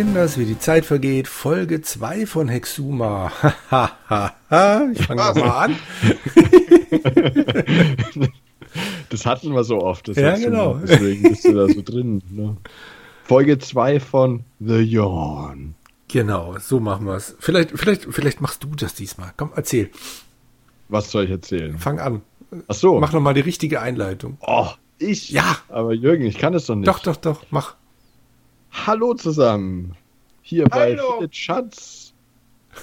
Kinders, wie die Zeit vergeht, Folge 2 von Hexuma. ich fange mal an. das hatten wir so oft. Das Ja, Hexuma, genau. Deswegen bist du da so drin. Ne? Folge 2 von The Yawn. Genau, so machen wir es. Vielleicht, vielleicht, vielleicht machst du das diesmal. Komm, erzähl. Was soll ich erzählen? Fang an. Ach so. Mach noch mal die richtige Einleitung. Oh, ich? Ja. Aber Jürgen, ich kann es doch nicht. Doch, doch, doch, mach. Hallo zusammen. Hier bei Hallo. Philipp Schatz.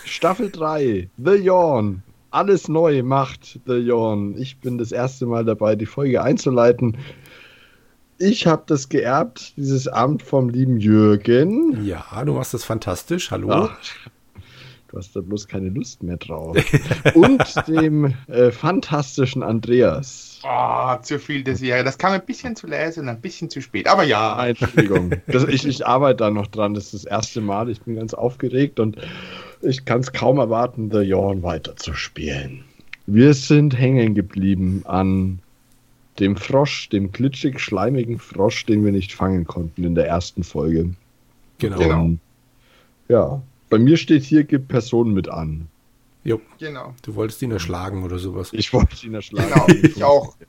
Staffel 3. The Yawn. Alles neu macht The Yawn. Ich bin das erste Mal dabei, die Folge einzuleiten. Ich habe das geerbt, dieses Amt vom lieben Jürgen. Ja, du machst das fantastisch. Hallo. Ach, du hast da bloß keine Lust mehr drauf. Und dem äh, fantastischen Andreas. Oh, zu viel des Jahres. Das kam ein bisschen zu leise und ein bisschen zu spät. Aber ja, Entschuldigung. Das, ich, ich arbeite da noch dran. Das ist das erste Mal. Ich bin ganz aufgeregt und ich kann es kaum erwarten, The Yawn weiterzuspielen. Wir sind hängen geblieben an dem Frosch, dem glitschig-schleimigen Frosch, den wir nicht fangen konnten in der ersten Folge. Genau. Genau. Und, ja, bei mir steht hier, gibt Personen mit an. Jo, genau. du wolltest ihn erschlagen oder sowas. Ich wollte ihn erschlagen. Genau, ich auch.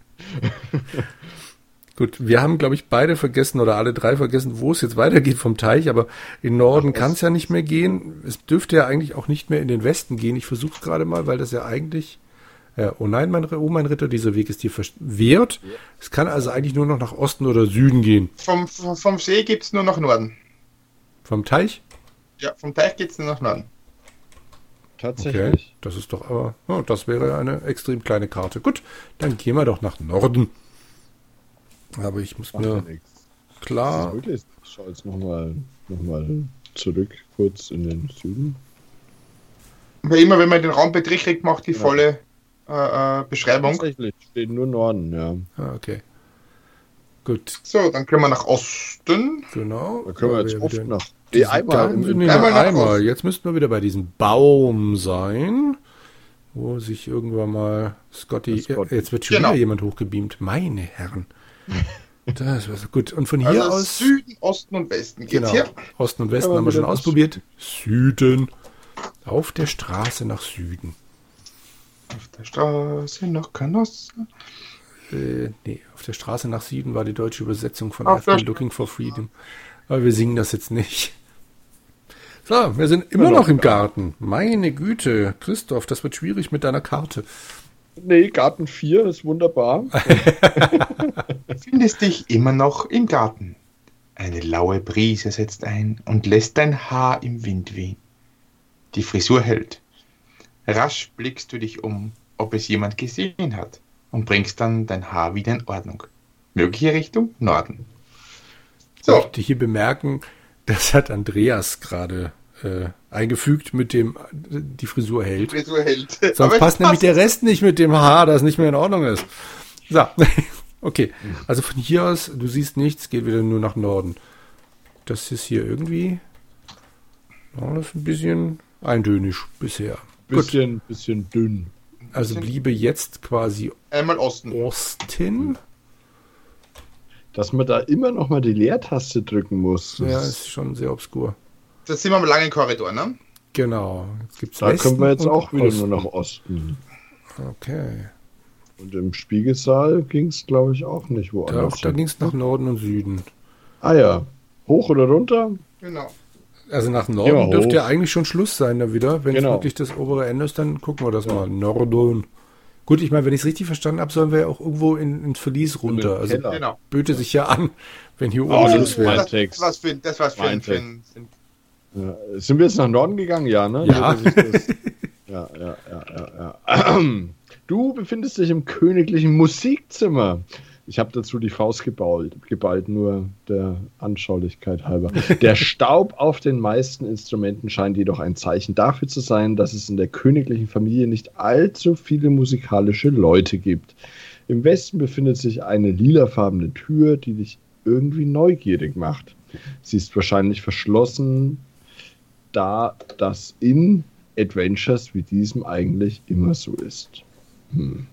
Gut, wir haben, glaube ich, beide vergessen oder alle drei vergessen, wo es jetzt weitergeht vom Teich, aber in Norden kann es- ja nicht mehr gehen. Es dürfte ja eigentlich auch nicht mehr in den Westen gehen. Ich versuche es gerade mal, weil das ja eigentlich. Ja, oh nein, mein, oh mein Ritter, dieser Weg ist dir verwehrt. Es kann also eigentlich nur noch nach Osten oder Süden gehen. Vom, vom, vom See gibt es nur nach Norden. Vom Teich? Ja, vom Teich geht es nur nach Norden. Okay, Tatsächlich. das ist doch aber, oh, das wäre eine extrem kleine Karte. Gut, dann gehen wir doch nach Norden. Aber ich muss Macht ja mir klar. Ich schaue jetzt nochmal noch mal zurück, kurz in den Süden. Weil immer, wenn man den Raum beträgt, macht die Ja. volle äh, äh, Beschreibung. Tatsächlich, steht nur Norden, ja. ah, okay. Gut, So, dann können wir nach Osten. genau. Da können wir jetzt oft nach. Nee, einmal im, sind im, wir Einmal einmal. Jetzt müssten wir wieder bei diesem Baum sein, wo sich irgendwann mal Scotty, Scotty. jetzt wird schon Genau. wieder jemand hochgebeamt. Meine Herren. Das war so gut. Und von hier Also aus, Süden, Osten und Westen geht's genau, hier. Osten und Westen Aber haben wir schon ausprobiert. Süden. Auf der Straße nach Süden. Auf der Straße nach Canossa. Äh, nee, auf der Straße nach Süden war die deutsche Übersetzung von I've been looking for freedom. Aber wir singen das jetzt nicht. So, wir sind immer Immer noch im Garten. Meine Güte, Christoph, das wird schwierig mit deiner Karte. nee, Garten 4 ist wunderbar. Findest dich immer noch im Garten. Eine laue Brise setzt ein und lässt dein Haar im Wind wehen. Die Frisur hält. Rasch blickst du dich um, ob es jemand gesehen hat, und bringst dann dein Haar wieder in Ordnung. Mögliche Richtung Norden. Ich So, möchte hier bemerken, das hat Andreas gerade äh, eingefügt mit dem, die Frisur hält. Frisur hält. Sonst Aber passt nämlich passt. der Rest nicht mit dem Haar, das nicht mehr in Ordnung ist. So, okay. Also von hier aus, du siehst nichts, geht wieder nur nach Norden. Das ist hier irgendwie, ist ein bisschen eintönig bisher. Gut, Bisschen, bisschen dünn. also bliebe jetzt quasi Einmal Osten. Osten. Dass man da immer noch mal die Leertaste drücken muss. Ja, ist schon sehr obskur. Das sind wir am langen Korridor, ne? Genau. Jetzt gibt's da Westen können wir jetzt auch wieder Osten. nur nach Osten. Okay. Und im Spiegelsaal ging es, glaube ich, auch nicht Da, woanders. da hin. ging es nach Norden und Süden. ah ja. Hoch oder runter? Genau. Also nach Norden dürfte hoch. ja eigentlich schon Schluss sein da wieder. Wenn es Genau. wirklich das obere Ende ist, dann gucken wir das mal. Norden. Gut, ich meine, wenn ich es richtig verstanden habe, sollen wir ja auch irgendwo in, ins Verlies runter. Also. Genau. böte sich ja an, wenn hier oben Oh, Schluss ist wäre. das, was für, das war's für, Mein ein- für, ein- für ein- Ja. Sind wir jetzt nach Norden gegangen? Ja, ne? Ja. Ja, ja, ja, ja, ja. Du befindest dich im königlichen Musikzimmer. Ich habe dazu die Faust geballt, geballt, nur der Anschaulichkeit halber. Der Staub auf den meisten Instrumenten scheint jedoch ein Zeichen dafür zu sein, dass es in der königlichen Familie nicht allzu viele musikalische Leute gibt. Im Westen befindet sich eine lilafarbene Tür, die dich irgendwie neugierig macht. Sie ist wahrscheinlich verschlossen, da das in Adventures wie diesem eigentlich immer so ist. Hm.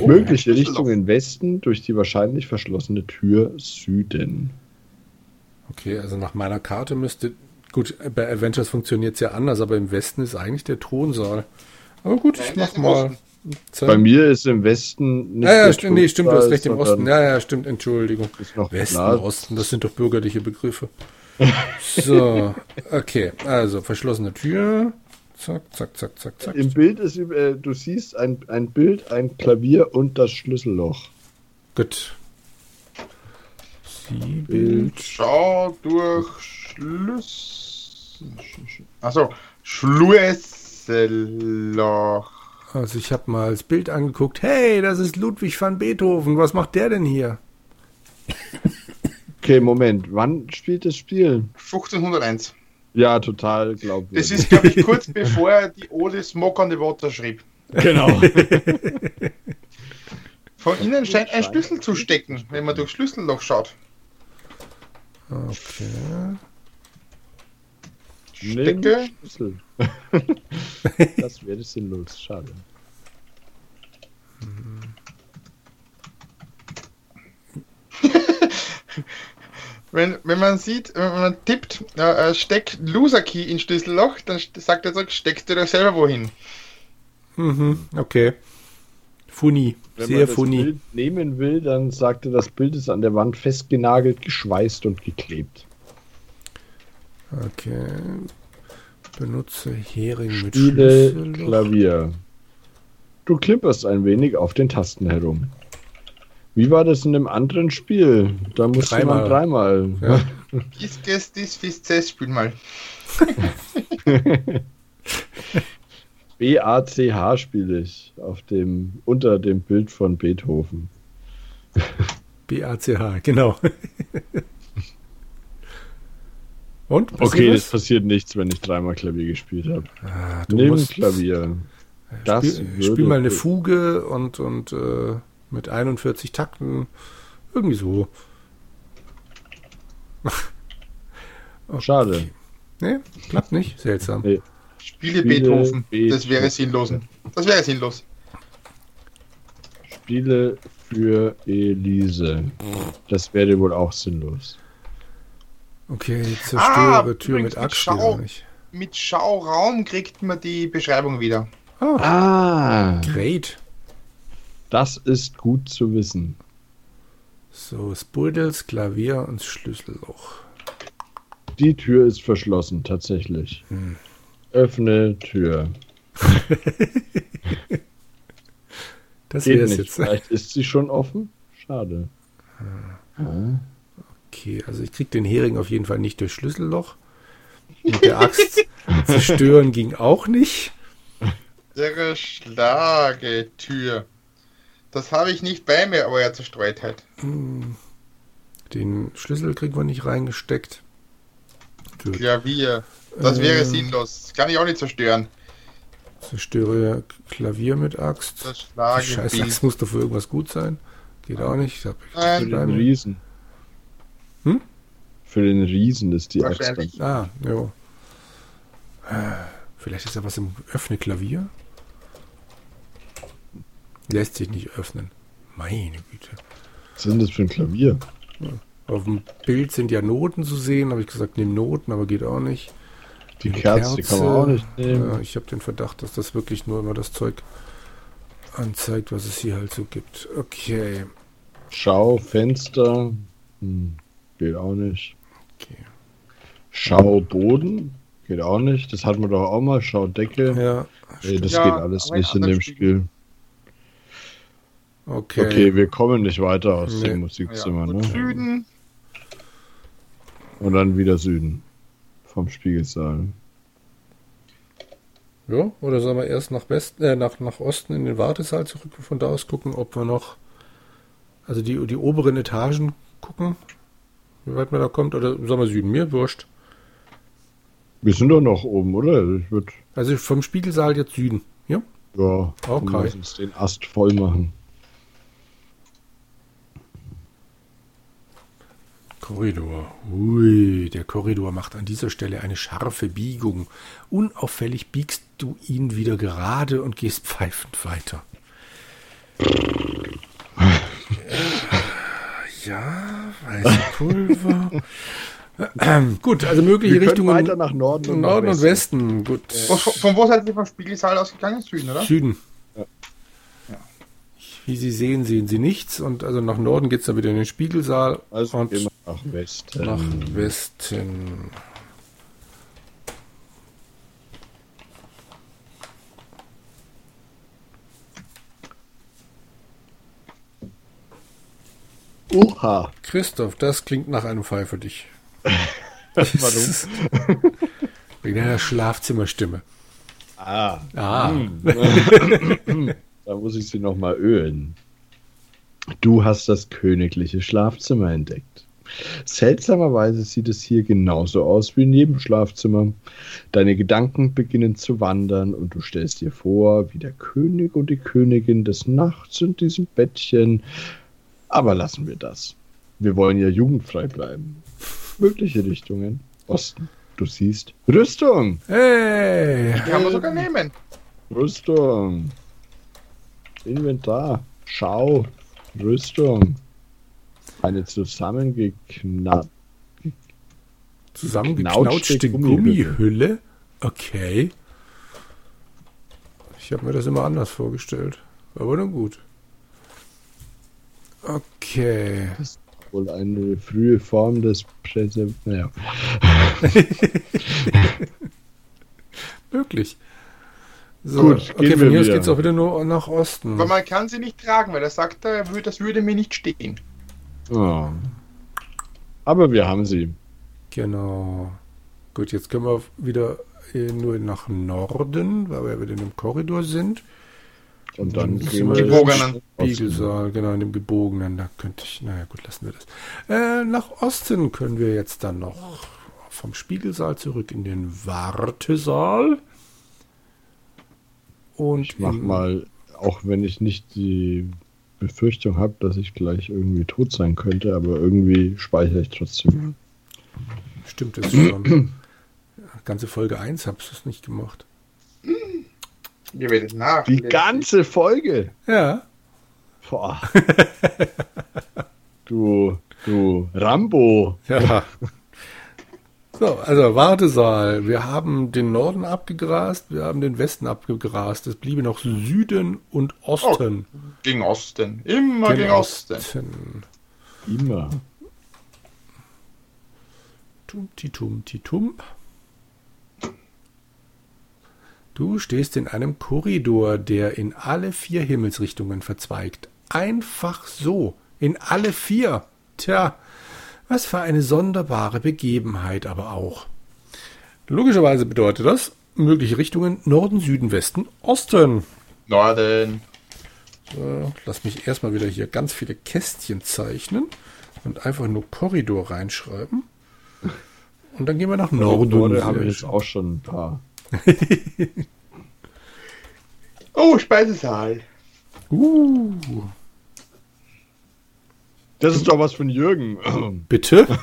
Oh, Mögliche Richtung in Westen durch die wahrscheinlich verschlossene Tür Süden. Okay, also nach meiner Karte müsste Gut, bei Adventures funktioniert es ja anders, aber im Westen ist eigentlich der Thronsaal. Aber gut, ich mach mal. Bei mir ist im Westen nicht ja, ja, der stimmt, nee, stimmt, du hast recht, im Osten. Ja, ja, stimmt, Entschuldigung. Ist noch Westen, klar. Osten, das sind doch bürgerliche Begriffe. So, okay, also verschlossene Tür. Zack, zack, zack, zack, zack. Im Bild ist, äh, du siehst ein, ein Bild, ein Klavier und das Schlüsselloch. Gut. Siehbild. Schau durch Schluss. Achso, Schlüsselloch. Also ich habe mal das Bild angeguckt. Hey, das ist Ludwig van Beethoven. Was macht der denn hier? Okay, Moment. Wann spielt das Spiel? 1501. Ja, total glaubwürdig. Das ist, glaube ich, kurz bevor er die Ode Smoke on the Water schrieb. genau. Von innen scheint ein Schlüssel zu stecken, wenn man durch Schlüsselloch schaut. Okay. Stecke. Schlüssel. das wäre sinnlos. Schade. Wenn, wenn man sieht, wenn man tippt, äh, äh, steck Loser Key in Schlüsselloch, dann sagt er so, steckst du doch selber wohin. Mhm, okay. Funny. Wenn Sehr man das funny. Bild nehmen will, dann sagt er, das Bild ist an der Wand festgenagelt, geschweißt und geklebt. Okay. Benutze Hering mit Spiele Schlüsselloch. Klavier. Du klimperst ein wenig auf den Tasten herum. Wie war das in dem anderen Spiel? Da musste Dreimal. man dreimal. Ja. Dies, dies, dies, dies, dies, spiel mal. B-A-C-H spiele ich auf dem, unter dem Bild von Beethoven. B-A-C-H, genau. Und? Okay, das passiert nichts, wenn ich dreimal Klavier gespielt habe. Ah, musst Klavier. Das spiel, spiel mal eine Fuge und, und äh, mit 41 Takten. Irgendwie so. Okay. Schade. Nee, klappt nicht. Seltsam. Nee. Spiele, Spiele Beethoven. Beethoven. Das wäre sinnlos. Das wäre sinnlos. Spiele für Elise. Das wäre wohl auch sinnlos. Okay, zerstöre Tür übrigens mit mit Axt. Mit Schauraum kriegt man die Beschreibung wieder. Ah, Ah, great. Das ist gut zu wissen. So, Spuddels, Klavier und Schlüsselloch. Die Tür ist verschlossen, tatsächlich. Hm. Öffne Tür. Das Geht wäre jetzt. Vielleicht ist sie schon offen. Schade. Ah. Okay, also ich krieg den Hering auf jeden Fall nicht durch Schlüsselloch. Mit der Axt zerstören ging auch nicht. Der Schlagetür. Das habe ich nicht bei mir, aber er zerstreut halt. Den Schlüssel kriegen wir nicht reingesteckt. Gut. Klavier. Das wäre Ähm. sinnlos. Das kann ich auch nicht zerstören. Zerstöre Klavier mit Axt. Das Die Scheiß. Axt muss doch für irgendwas gut sein. Geht auch nicht. Ich hab, Nein. Für den. Riesen. Hm? Für den Riesen ist die Axt. dann. Wahrscheinlich. Ah, jo. Äh, Vielleicht ist ja was im Öffne Klavier. Lässt sich nicht öffnen. Meine Güte. Was ist denn das für ein Klavier? Auf dem Bild sind ja Noten zu sehen. Habe ich gesagt, nimm Noten, aber geht auch nicht. Die Kerze, die kann man auch nicht nehmen. Ja, ich habe den Verdacht, dass das wirklich nur immer das Zeug anzeigt, was es hier halt so gibt. Okay. Schau, Fenster. Hm, geht auch nicht. okay. Schau, Boden. Geht auch nicht. Das hatten wir doch auch mal. Schau, Decke. Ja, Nee, das Ja, geht alles nicht in dem Spiel. Okay. Okay, wir kommen nicht weiter aus Nee. dem Ja, Musikzimmer. und ne? Süden. Und dann wieder Süden. Vom Spiegelsaal. Ja, oder sollen wir erst nach Westen, äh, nach, nach Osten in den Wartesaal zurück und von da aus gucken, ob wir noch, also die, die oberen Etagen gucken, wie weit man da kommt, oder sollen wir Süden? Mir wurscht. Wir sind doch noch oben, oder? Ich würde, Also vom Spiegelsaal jetzt Süden. Ja? ja, Okay. lass uns den Ast voll machen. Korridor. Ui, der Korridor macht an dieser Stelle eine scharfe Biegung. Unauffällig biegst du ihn wieder gerade und gehst pfeifend weiter. Ja, weiße Pulver. Gut, also mögliche Wir Richtungen. weiter nach Norden und Norden nach und Westen. Gut. Wo- Von, wo seid ihr vom Spiegelsaal ausgegangen? Süden, oder? Süden. Ja. Wie Sie sehen, sehen Sie nichts. Und also nach Norden geht es dann wieder in den Spiegelsaal Also und nach Westen. nach Westen. Uha. Christoph, das klingt nach einem Fall für dich. Warum? Wegen deiner Schlafzimmerstimme. Ah, Ah, da muss ich sie nochmal ölen. Du hast das königliche Schlafzimmer entdeckt. Seltsamerweise sieht es hier genauso aus wie in jedem Schlafzimmer. Deine Gedanken beginnen zu wandern und du stellst dir vor, wie der König und die Königin des Nachts in diesem Bettchen. Aber lassen wir das. Wir wollen ja jugendfrei bleiben. Mögliche Richtungen. Osten. Du siehst Rüstung. hey! Kann man sogar nehmen. Rüstung. Inventar. Schau. Rüstung. Eine zusammengeknappt. Zusammengeknautschte Geknautschte Gummihülle. Okay. Ich habe mir das immer anders vorgestellt. Aber nun gut. Okay. Wohl eine frühe Form des Präse. Naja. Möglich. So, Gut, okay, gehen von wir hier aus geht es auch wieder nur nach Osten. Aber man kann sie nicht tragen, weil er sagt, er das würde mir nicht stehen. Oh. Aber wir haben sie. Genau. Gut, jetzt können wir wieder äh, nur nach Norden, weil wir wieder in dem Korridor sind. Und dann gehen wir wir in den Gebogenen. Spiegelsaal, genau, in dem gebogenen. Da könnte ich, naja, gut, lassen wir das. Äh, nach Osten können wir jetzt dann noch vom Spiegelsaal zurück in den Wartesaal. Und Ich mach mal, auch wenn ich nicht die Befürchtung habe, dass ich gleich irgendwie tot sein könnte, aber irgendwie speichere ich trotzdem. Stimmt es schon. Ganze Folge 1 hab's es nicht gemacht. Ihr werdet nach. Die ganze Folge! Ja. Boah. du, du Rambo. Ja. So, also Wartesaal. Wir haben den Norden abgegrast, wir haben den Westen abgegrast. Es bliebe noch Süden und Osten. Gegen Osten. Immer gegen Osten. Immer. Tum, titum, titum. Du stehst in einem Korridor, der in alle vier Himmelsrichtungen verzweigt. Einfach so. In alle vier. Tja, was für eine sonderbare Begebenheit aber auch. Logischerweise bedeutet das mögliche Richtungen Norden, Süden, Westen, Osten. Norden. So, lass mich erstmal wieder hier ganz viele Kästchen zeichnen und einfach nur Korridor reinschreiben. Und dann gehen wir nach Norden. Norden habe ich jetzt auch schon ein paar. Oh, Speisesaal. Uh, Das ist doch was von Jürgen. bitte?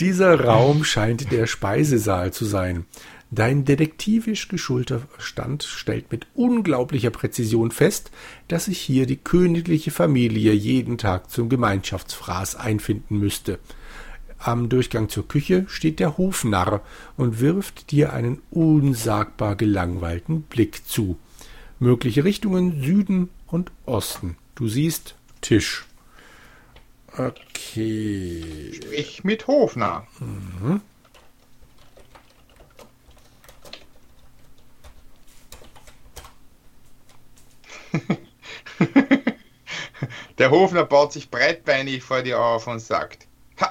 Dieser Raum scheint der Speisesaal zu sein. Dein detektivisch geschulter Verstand stellt mit unglaublicher Präzision fest, dass sich hier die königliche Familie jeden Tag zum Gemeinschaftsfraß einfinden müsste. Am Durchgang zur Küche steht der Hofnarr und wirft dir einen unsagbar gelangweilten Blick zu. Mögliche Richtungen Süden und Osten. Du siehst Tisch. Okay. Ich mit Hofner. Der Hofner baut sich breitbeinig vor dir auf und sagt: Ha!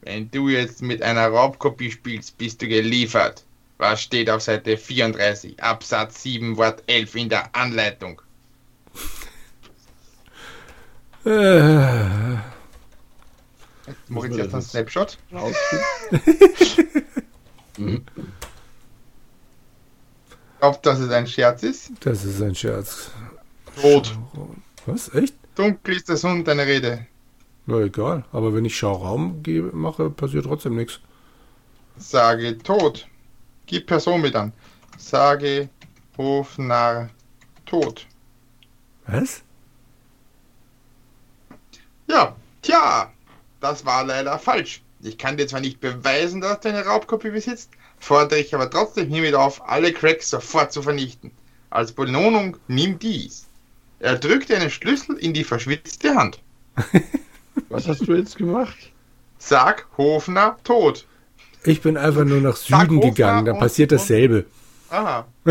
Wenn du jetzt mit einer Raubkopie spielst, bist du geliefert. Was steht auf Seite 34, Absatz 7, Wort 11 in der Anleitung? Äh, Mach jetzt einen Snapshot. Glaubt, dass es ein Scherz ist? das ist ein Scherz. Rot. Was? Echt? Dunkel ist das Hund, deine Rede. Na egal. Aber wenn ich Schauraum gebe, mache, passiert trotzdem nichts. Sage tot. Gib Person mit an. Sage Hofnarr tot. Was? Ja, tja. das war leider falsch. Ich kann dir zwar nicht beweisen, dass du eine Raubkopie besitzt, fordere ich aber trotzdem hiermit auf, alle Cracks sofort zu vernichten. Als Belohnung nimm dies. Er drückte einen Schlüssel in die verschwitzte Hand. Was hast du jetzt gemacht? Sag Hofner tot. Ich bin einfach nur nach Sag Süden Hofner gegangen, da und- passiert dasselbe. Aha.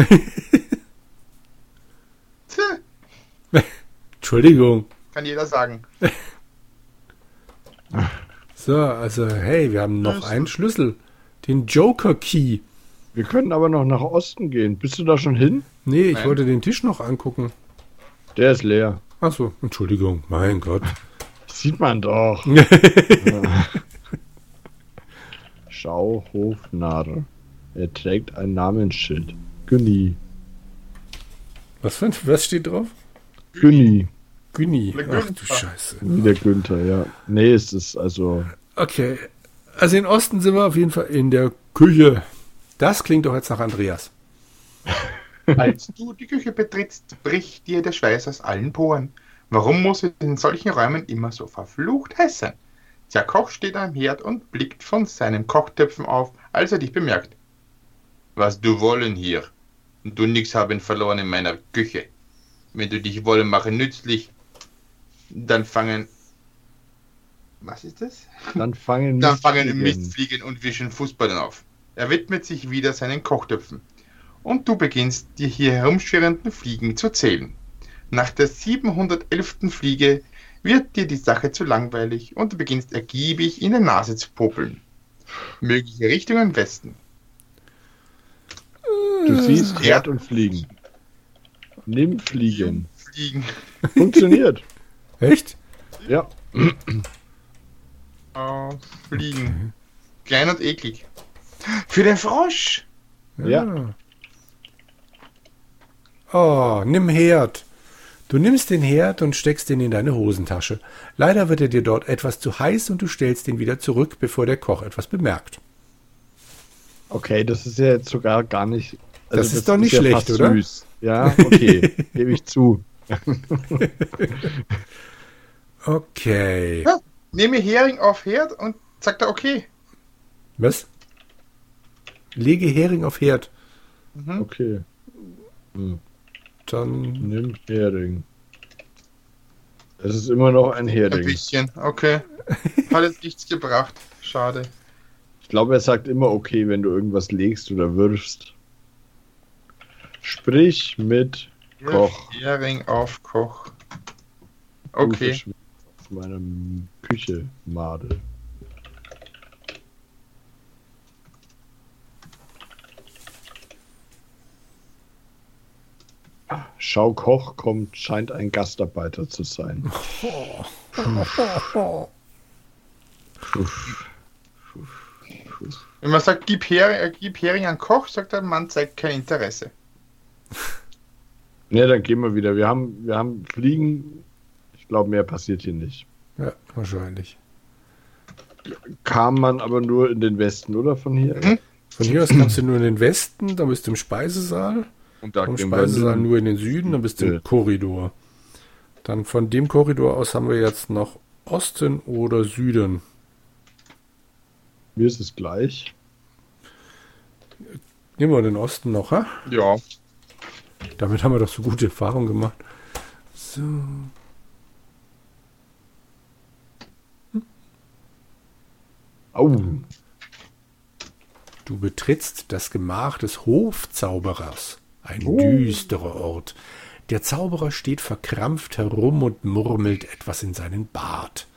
Tja, Entschuldigung. kann jeder sagen. So, also hey, wir haben noch einen Schlüssel. Den Joker Key. Wir können aber noch nach Osten gehen. Bist du da schon hin? Nee, ich Nein. wollte den Tisch noch angucken. Der ist leer. Achso, Entschuldigung, mein Gott. Sieht man doch. Schau Hofnarr. Er trägt ein Namensschild. Günni. Was, für, was steht drauf? Günni. Günni. Ach du. Scheiße. Wie der Günther, ja. Nee, es ist also. Okay. Also in Osten sind wir auf jeden Fall in der Küche. Das klingt doch jetzt nach Andreas. Als du die Küche betrittst, bricht dir der Schweiß aus allen Poren. Warum muss es in solchen Räumen immer so verflucht heiß sein? Der Koch steht am Herd und blickt von seinen Kochtöpfen auf, als er dich bemerkt. Was du wollen hier? Du nix haben verloren in meiner Küche. Wenn du dich wollen machen nützlich, dann fangen. Was ist das? Dann fangen Dann fangen Mistfliegen. Und wischen Fußballen auf. Er widmet sich wieder seinen Kochtöpfen. Und du beginnst, die hier herumschwirrenden Fliegen zu zählen. Nach der 711. Fliege wird dir die Sache zu langweilig und du beginnst ergiebig in der Nase zu popeln. Mögliche Richtungen Westen. Du siehst Ja. Herd und Fliegen. Nimm Fliegen. Fliegen. Funktioniert. Echt? Ja. Oh, Fliegen. Klein und eklig. Für den Frosch. Ja. Oh, nimm Herd. Du nimmst den Herd und steckst ihn in deine Hosentasche. Leider wird er dir dort etwas zu heiß und du stellst ihn wieder zurück, bevor der Koch etwas bemerkt. Okay, das ist ja jetzt sogar gar nicht. also Das ist doch nicht schlecht, fast oder? Süß. Ja, okay. Gebe ich zu. Okay. Nehme Hering auf Herd und sagt er okay. Was? Lege Hering auf Herd. Okay. Hm. Dann. Nimm Hering. Es ist immer noch ein Ein Hering. bisschen, okay. Hat jetzt nichts gebracht. Schade. Ich glaube, er sagt immer okay, wenn du irgendwas legst oder wirfst. Sprich mit Koch. Hering auf Koch. Okay. Meiner Küche, Made. Schau Koch kommt, scheint ein Gastarbeiter zu sein. Wenn man sagt, gib Hering, äh, gib Hering an Koch, sagt der Mann, zeigt kein Interesse. Ne, dann gehen wir wieder. Wir haben, wir haben Fliegen. Ich glaube, mehr passiert hier nicht. Ja, wahrscheinlich. Kam man aber nur in den Westen, oder von hier? Mhm. Von hier aus kannst du nur in den Westen, dann bist du im Speisesaal. Und da Vom gehen wir Speisesaal nur in den Süden, dann bist du Ja. im Korridor. Dann von dem Korridor aus haben wir jetzt noch Osten oder Süden. Mir ist es gleich. Nehmen wir den Osten noch, ha? Ja. Damit haben wir doch so gute Erfahrungen gemacht. So. Au. Du betrittst das Gemach des Hofzauberers. Ein Oh. düsterer Ort. Der Zauberer steht verkrampft herum und murmelt etwas in seinen Bart.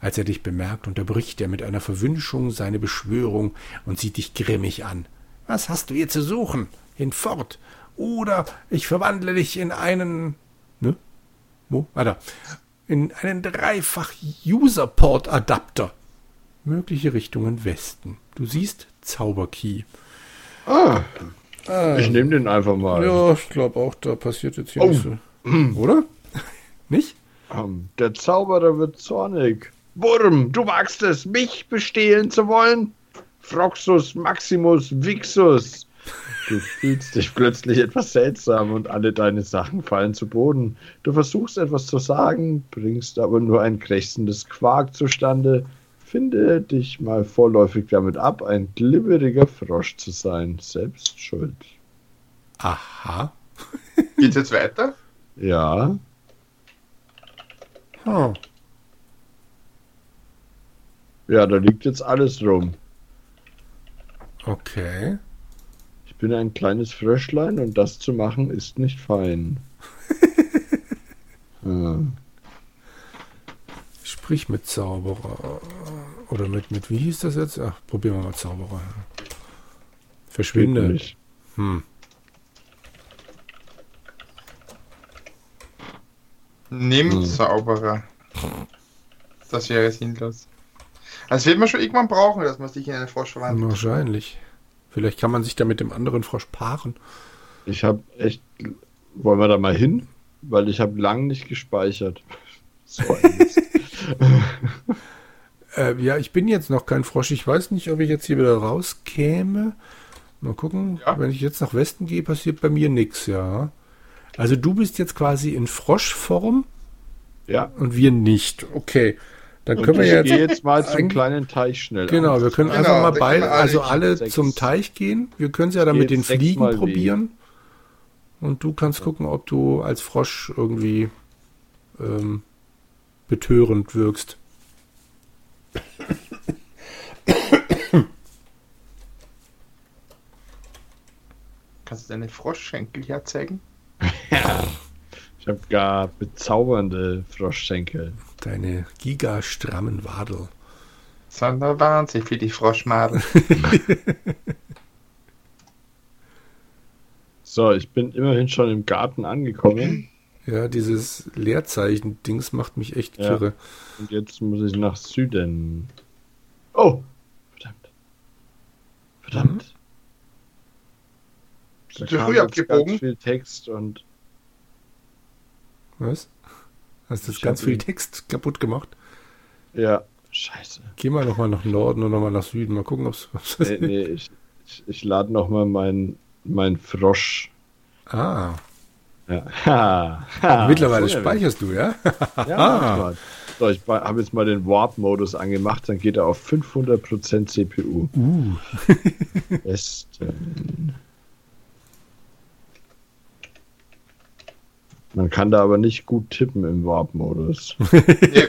Als er dich bemerkt, unterbricht er mit einer Verwünschung seine Beschwörung und sieht dich grimmig an. Was hast du hier zu suchen? Hinfort! Oder ich verwandle dich in einen. Ne? Wo? Ah, da. In einen Dreifach-User-Port-Adapter. Mögliche Richtungen Westen. Du siehst Zauberkey. Ah, ich nehme den einfach mal. Ja, ich glaube auch, da passiert jetzt hier Oh. nicht so. Oder? nicht? Ähm, Der Zauberer wird zornig. Wurm, du wagst es, mich bestehlen zu wollen? Froxus Maximus Vixus. Du fühlst dich plötzlich etwas seltsam und alle deine Sachen fallen zu Boden. Du versuchst etwas zu sagen, bringst aber nur ein krächzendes Quark zustande. Finde dich mal vorläufig damit ab, ein glibberiger Frosch zu sein. Selbst schuld. Aha. Geht's jetzt weiter? Ja, Hm. ja, da liegt jetzt alles rum. Okay. Ich bin ein kleines Fröschlein und das zu machen ist nicht fein. ja. Sprich mit Zauberer. Oder mit, mit, wie hieß das jetzt? Ach, probieren wir mal Zauberer. Verschwinde. Hm. Nimm Hm. Zauberer. Das wäre sinnlos. Das wird man schon irgendwann brauchen, dass man sich in einen Frosch verwandelt. Wahrscheinlich. Vielleicht kann man sich da mit dem anderen Frosch paaren. Ich habe echt. Wollen wir da mal hin? Weil ich habe lang nicht gespeichert. So. Äh, ja, ich bin jetzt noch kein Frosch. Ich weiß nicht, ob ich jetzt hier wieder rauskäme. Mal gucken. Ja. Wenn ich jetzt nach Westen gehe, passiert bei mir nichts, ja. Also du bist jetzt quasi in Froschform ja. und wir nicht. Okay. Dann Und können wir ich jetzt. gehe jetzt mal zum ein- kleinen Teich schnell. Genau, wir können Genau, einfach mal beide, also alle sechs. zum Teich gehen. Wir können es ja dann mit den Fliegen probieren. Und du kannst gucken, ob du als Frosch irgendwie ähm, betörend wirkst. Deine Froschschenkel herzeigen? Ich habe gar bezaubernde Froschschenkel. Deine gigastrammen Wadel. Sondern Wahnsinn für die Froschmadel. So, ich bin immerhin schon im Garten angekommen. Ja, dieses Leerzeichen-Dings macht mich echt Ja. kirre. Und jetzt muss ich nach Süden. Oh! Verdammt. Verdammt. Da Zu früh abgebogen? Ganz viel Text und Was? Hast du ganz viel Text kaputt gemacht? ja, scheiße. Geh mal nochmal nach Norden und nochmal nach Süden. Mal gucken, ob es. Nee, nee, ich, ich, ich lade nochmal mein, mein Frosch. Ah, Ja. Ha, ha, mittlerweile so, speicherst du, ja? Ja. So, ich habe jetzt mal den Warp-Modus angemacht, dann geht er auf 500% CPU. Uh. Westen. Man kann da aber nicht gut tippen im Warp-Modus. Ja.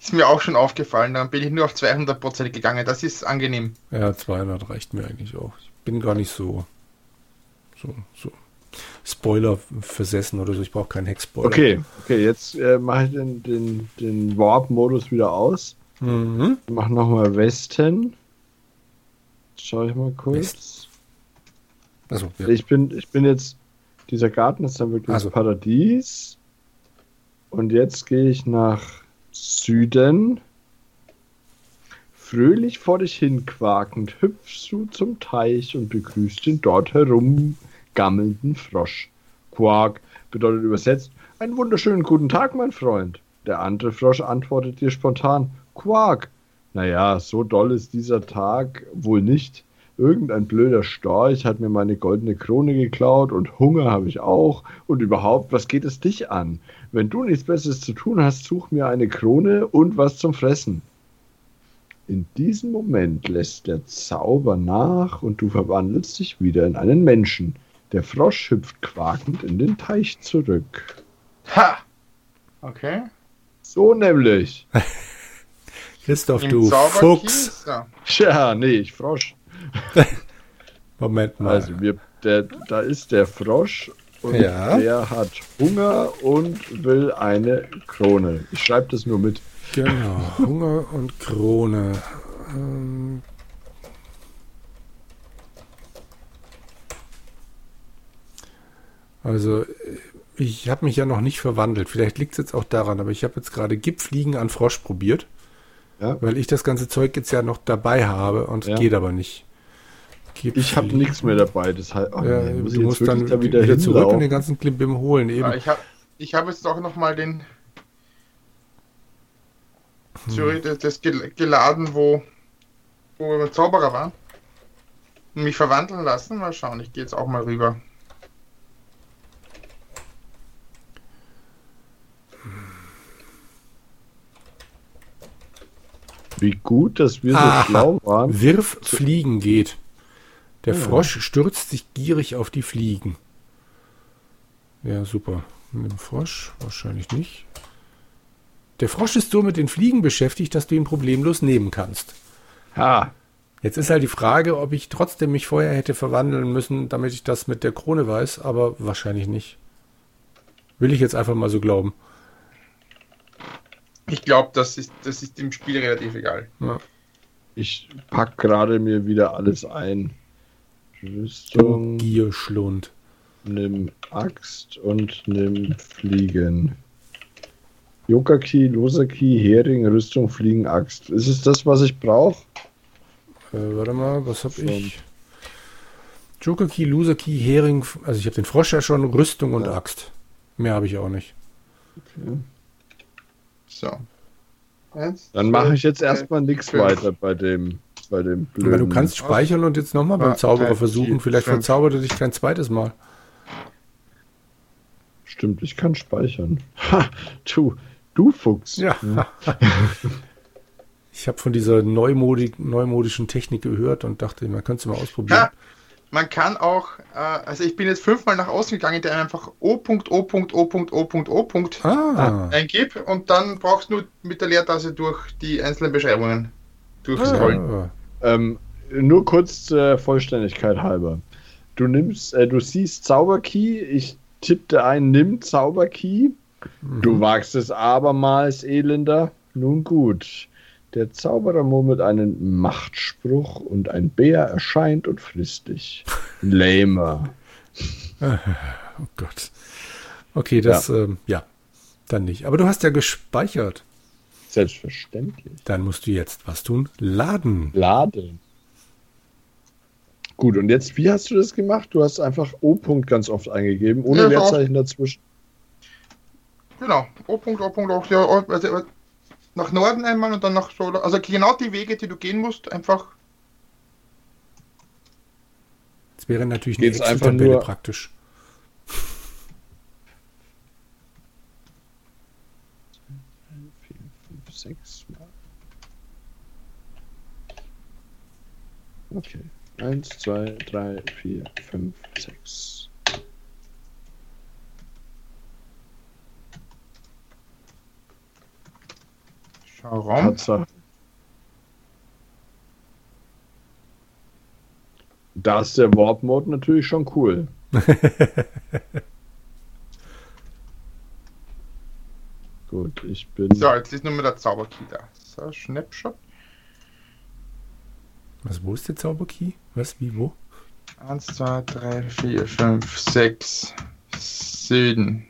Ist mir auch schon aufgefallen, dann bin ich nur auf 200% gegangen. Das ist angenehm. Ja, 200 reicht mir eigentlich auch. Ich bin gar nicht so, so, so Spoiler versessen oder so. Ich brauche keinen Hex-Spoiler. Okay, okay, jetzt äh, mache ich den, den, den Warp-Modus wieder aus. Mhm. Mach nochmal Westen. Schau ich mal kurz. West. Also, ja. Ich bin, ich bin jetzt, dieser Garten ist dann wirklich Also. das Paradies. Und jetzt gehe ich nach Süden. Fröhlich vor dich hin quakend hüpfst du zum Teich und begrüßt den dort herumgammelnden Frosch. Quark bedeutet übersetzt, einen wunderschönen guten Tag, mein Freund. Der andere Frosch antwortet dir spontan, Quark. Naja, so doll ist dieser Tag wohl nicht. Irgendein blöder Storch hat mir meine goldene Krone geklaut und Hunger habe ich auch. Und überhaupt, was geht es dich an? Wenn du nichts Besseres zu tun hast, such mir eine Krone und was zum Fressen. In diesem Moment lässt der Zauber nach und du verwandelst dich wieder in einen Menschen. Der Frosch hüpft quakend in den Teich zurück. Ha! Okay. So nämlich. Christoph, Im du Fuchs. Tja, nee, ich Frosch. Moment mal. Also, wir, der, da ist der Frosch und Ja. der hat Hunger und will eine Krone. Ich schreibe das nur mit. Genau, Hunger und Krone. Ähm, also, ich habe mich ja noch nicht verwandelt. Vielleicht liegt es jetzt auch daran, aber ich habe jetzt gerade Gipfliegen an Frosch probiert, Ja. weil ich das ganze Zeug jetzt ja noch dabei habe und Ja. geht aber nicht. Ich habe nichts mehr dabei. Das heißt, oh, Ja, nee, muss du musst dann da wieder, wieder, zurück und den ganzen Klimbim holen. Eben. Ja, ich habe ich hab jetzt auch nochmal den zurück, das, das gel- geladen, wo, wo wir Zauberer waren. Und mich verwandeln lassen. Mal schauen, ich gehe jetzt auch mal rüber. Wie gut, dass wir so Aha. schlau waren. Wirf Fliegen geht. Der Frosch stürzt sich gierig auf die Fliegen. Ja, super. Nimm Frosch, wahrscheinlich nicht. Der Frosch ist so mit den Fliegen beschäftigt, dass du ihn problemlos nehmen kannst. Ha, Jetzt ist halt die Frage, ob ich trotzdem mich vorher hätte verwandeln müssen, damit ich das mit der Krone weiß, aber wahrscheinlich nicht. Will ich jetzt einfach mal so glauben. Ich glaube, das ist, das ist dem Spiel relativ egal. Ja. ich pack gerade mir wieder alles ein. Rüstung, Gierschlund. nimm Axt und nimm Fliegen. Yokaki, Losaki, Hering, Rüstung, Fliegen, Axt. Ist es das, was ich brauche? Äh, warte mal, was hab Schon. ich? Loser Key, Hering. Also ich habe den Frosch ja schon, Rüstung und Ja. Axt. Mehr habe ich auch nicht. So. Eins, Dann mache ich jetzt erstmal nichts weiter bei dem, bei dem blöden. Aber du kannst speichern und jetzt nochmal beim Ja, Zauberer versuchen. Vielleicht verzaubert er dich kein zweites Mal. Stimmt, ich kann speichern. Ha, du, du Fuchs. Ja. ich habe von dieser neumodig, neumodischen Technik gehört und dachte, man könnte es mal ausprobieren. Ja, man kann auch, äh, also ich bin jetzt fünfmal nach außen gegangen, der einfach O.O.O.O.O.O. Ah, eingib und dann brauchst du nur mit der Leertaste durch die einzelnen Beschreibungen durchscrollen. ah. Ähm, nur kurz zur Vollständigkeit halber. Du nimmst, äh, du siehst Zauberkey, ich tippte ein, nimm Zauberkey. Du wagst es abermals, Elender. Nun gut. Der Zauberer murmelt einen Machtspruch und ein Bär erscheint und frisst dich. Lamer. Oh Gott. Okay, das, ja. Ähm, ja, dann nicht. Aber du hast ja gespeichert. Selbstverständlich. Dann musst du jetzt was tun. Laden. Laden. Gut, und jetzt, wie hast du das gemacht? Du hast einfach O-Punkt ganz oft eingegeben, ohne Ja, Leerzeichen dazwischen. Genau, O.O.O. Ja, also nach Norden einmal und dann nach so, also genau die Wege, die du gehen musst, einfach. Das wäre natürlich Geht's eine einfach Excel-Tabelle nur- praktisch. Fünf, sechs Mal. Okay. Eins, zwei, drei, vier, fünf, sechs. Schau Raum. Tatsache. Da ist der Warp-Mode natürlich schon cool. Gut, ich bin. So, jetzt ist nur mehr der Zauberkey da. So, Snapshot. Was, wo ist der Zauberkey? Was, wie, wo? 1, 2, 3, 4, 5, 6, Süden.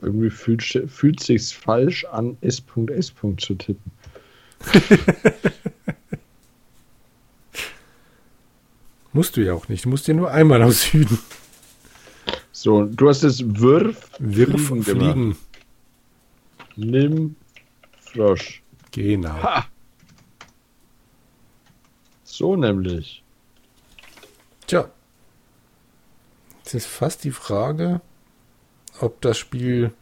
Irgendwie fühlt, fühlt sich's falsch an, S.S. zu tippen. Musst du ja auch nicht. Du musst ja nur einmal aus Süden. So, du hast jetzt Wirf, Wirf Fliegen fliegen. Nimm Frosch. Genau. Ha! So nämlich. Tja. Jetzt ist fast die Frage, ob das Spiel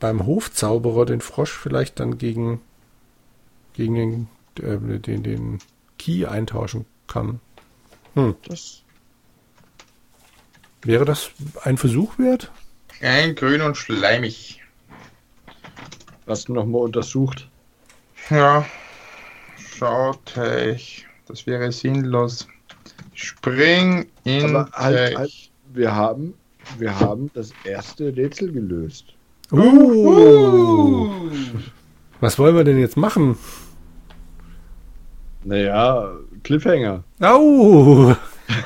beim Hofzauberer den Frosch vielleicht dann gegen, gegen den, äh, den, den Key eintauschen kann. Hm. Das Wäre das ein Versuch wert? Klein, grün und schleimig. Hast du nochmal untersucht. Ja, Schauteich. Das wäre sinnlos. Spring in Aber halt, halt, wir haben, wir haben das erste Rätsel gelöst. Uh, Uh. was wollen wir denn jetzt machen? Naja, Cliffhanger. Au!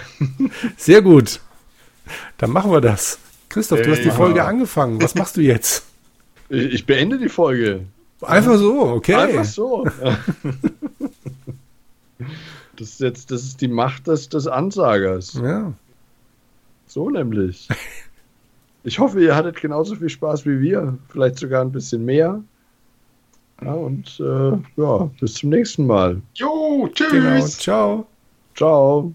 Sehr gut. Dann machen wir das. Christoph, du hast die Ja. Folge angefangen. Was machst du jetzt? Ich, ich beende die Folge. Einfach so, okay. Einfach so. Das ist jetzt, das ist die Macht des, des Ansagers. Ja. So nämlich. Ich hoffe, ihr hattet genauso viel Spaß wie wir. Vielleicht sogar ein bisschen mehr. Ja, und äh, ja, bis zum nächsten Mal. Jo, tschüss. Genau. Ciao. Ciao.